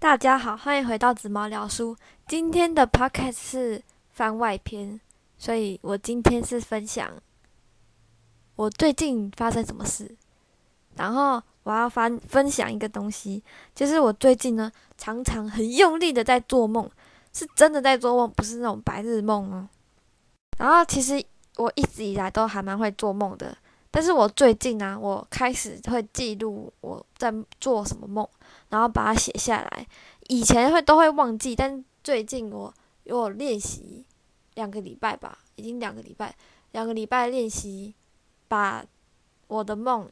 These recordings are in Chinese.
大家好，欢迎回到紫毛聊书。今天的 podcast 是番外篇，所以我今天是分享我最近发生什么事。然后我要分分享一个东西，就是我最近呢常常很用力的在做梦，是真的在做梦，不是那种白日梦哦。然后其实我一直以来都还蛮会做梦的，但是我最近呢，我开始会记录我在做什么梦。然后把它写下来，以前会都会忘记，但最近我有练习两个礼拜吧，已经两个礼拜，两个礼拜练习把我的梦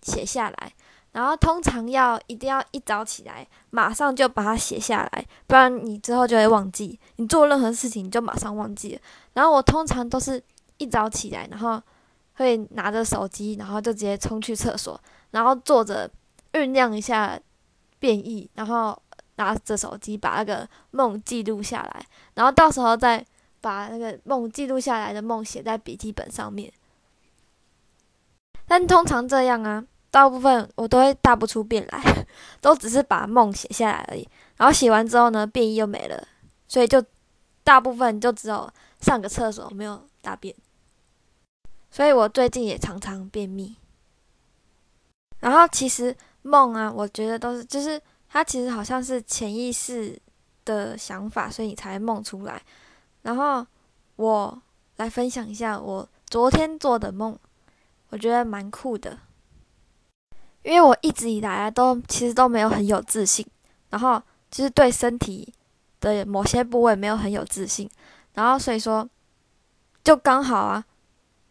写下来。然后通常要一定要一早起来，马上就把它写下来，不然你之后就会忘记。你做任何事情你就马上忘记了。然后我通常都是一早起来，然后会拿着手机，然后就直接冲去厕所，然后坐着酝酿一下。变异，然后拿着手机把那个梦记录下来，然后到时候再把那个梦记录下来的梦写在笔记本上面。但通常这样啊，大部分我都会大不出变来，都只是把梦写下来而已。然后写完之后呢，变异又没了，所以就大部分就只有上个厕所没有大便。所以我最近也常常便秘。然后其实。梦啊，我觉得都是，就是它其实好像是潜意识的想法，所以你才梦出来。然后我来分享一下我昨天做的梦，我觉得蛮酷的。因为我一直以来，都其实都没有很有自信，然后就是对身体的某些部位没有很有自信，然后所以说就刚好啊，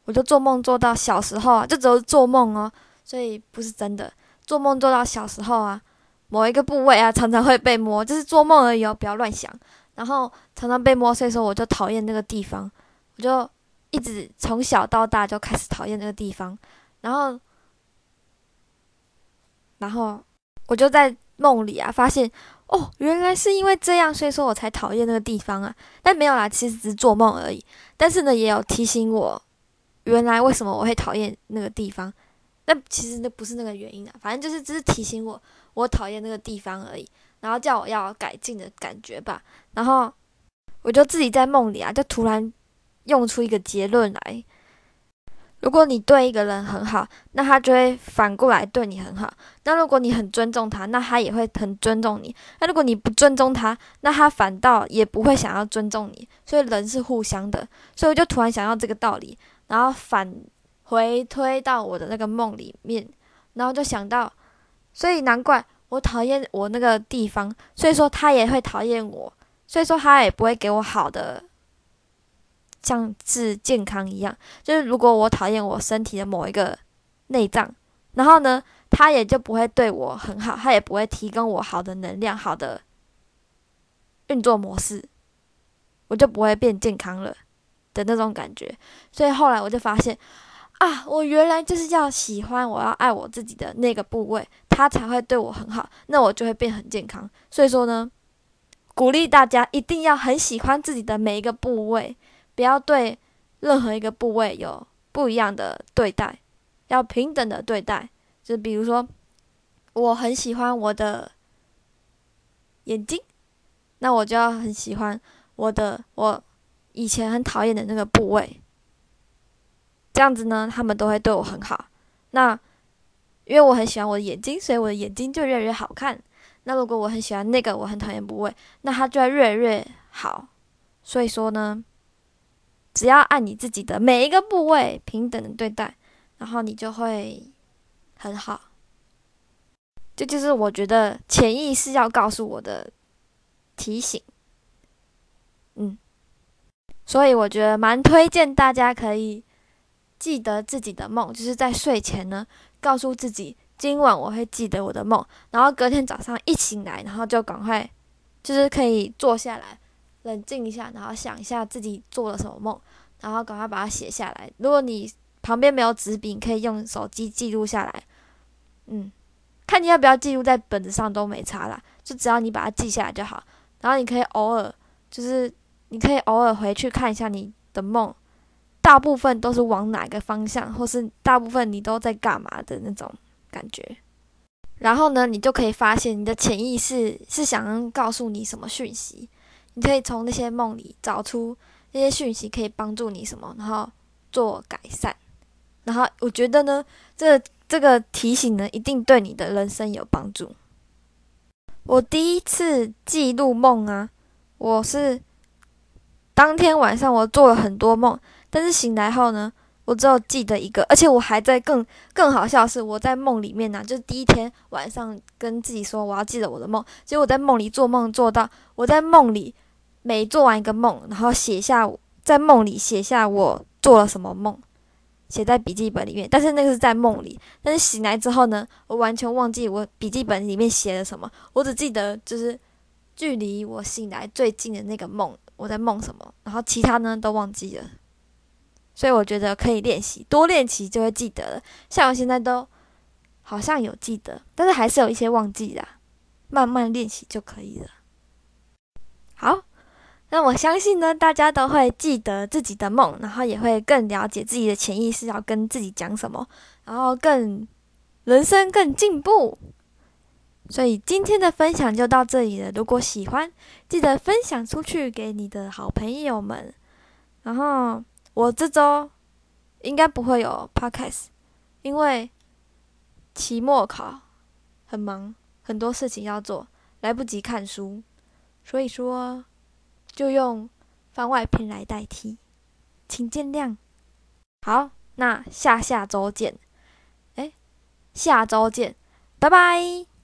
我就做梦做到小时候啊，就只有做梦哦，所以不是真的。做梦做到小时候啊，某一个部位啊，常常会被摸，就是做梦而已哦，不要乱想。然后常常被摸，所以说我就讨厌那个地方，我就一直从小到大就开始讨厌那个地方。然后，然后我就在梦里啊，发现哦，原来是因为这样，所以说我才讨厌那个地方啊。但没有啦，其实只是做梦而已。但是呢，也有提醒我，原来为什么我会讨厌那个地方。那其实那不是那个原因啊，反正就是只是提醒我我讨厌那个地方而已，然后叫我要改进的感觉吧。然后我就自己在梦里啊，就突然用出一个结论来：如果你对一个人很好，那他就会反过来对你很好；那如果你很尊重他，那他也会很尊重你；那如果你不尊重他，那他反倒也不会想要尊重你。所以人是互相的，所以我就突然想到这个道理，然后反。回推到我的那个梦里面，然后就想到，所以难怪我讨厌我那个地方，所以说他也会讨厌我，所以说他也不会给我好的，像是健康一样。就是如果我讨厌我身体的某一个内脏，然后呢，他也就不会对我很好，他也不会提供我好的能量、好的运作模式，我就不会变健康了的那种感觉。所以后来我就发现。啊，我原来就是要喜欢，我要爱我自己的那个部位，他才会对我很好，那我就会变很健康。所以说呢，鼓励大家一定要很喜欢自己的每一个部位，不要对任何一个部位有不一样的对待，要平等的对待。就比如说，我很喜欢我的眼睛，那我就要很喜欢我的我以前很讨厌的那个部位。这样子呢，他们都会对我很好。那因为我很喜欢我的眼睛，所以我的眼睛就越来越好看。那如果我很喜欢那个我很讨厌部位，那它就会越来越好。所以说呢，只要按你自己的每一个部位平等的对待，然后你就会很好。这就是我觉得潜意识要告诉我的提醒。所以我觉得蛮推荐大家可以。记得自己的梦，就是在睡前呢，告诉自己今晚我会记得我的梦，然后隔天早上一醒来，然后就赶快，就是可以坐下来，冷静一下，然后想一下自己做了什么梦，然后赶快把它写下来。如果你旁边没有纸笔，可以用手机记录下来。嗯，看你要不要记录在本子上都没差啦，就只要你把它记下来就好。然后你可以偶尔，就是你可以偶尔回去看一下你的梦。大部分都是往哪个方向，或是大部分你都在干嘛的那种感觉。然后呢，你就可以发现你的潜意识是想要告诉你什么讯息，你可以从那些梦里找出那些讯息可以帮助你什么，然后做改善。然后我觉得呢，这这个提醒呢，一定对你的人生有帮助。我第一次记录梦啊，我是当天晚上我做了很多梦，但是醒来后呢，我只有记得一个，而且我还在更更好笑的是，我在梦里面呢，就是第一天晚上跟自己说我要记得我的梦，结果我在梦里做梦做到我在梦里每做完一个梦，然后写下在梦里写下我做了什么梦。写在笔记本里面，但是那个是在梦里。但是醒来之后呢，我完全忘记我笔记本里面写了什么，我只记得就是距离我醒来最近的那个梦，我在梦什么，然后其他呢都忘记了。所以我觉得可以练习，多练习就会记得了。像我现在都好像有记得，但是还是有一些忘记啦，慢慢练习就可以了。好。那我相信呢，大家都会记得自己的梦，然后也会更了解自己的潜意识要跟自己讲什么，然后更人生更进步。所以今天的分享就到这里了。如果喜欢，记得分享出去给你的好朋友们。然后我这周应该不会有 podcast，因为期末考很忙，很多事情要做，来不及看书，所以说。就用番外篇来代替，请见谅。好，那下下周见。哎，下周见，拜拜。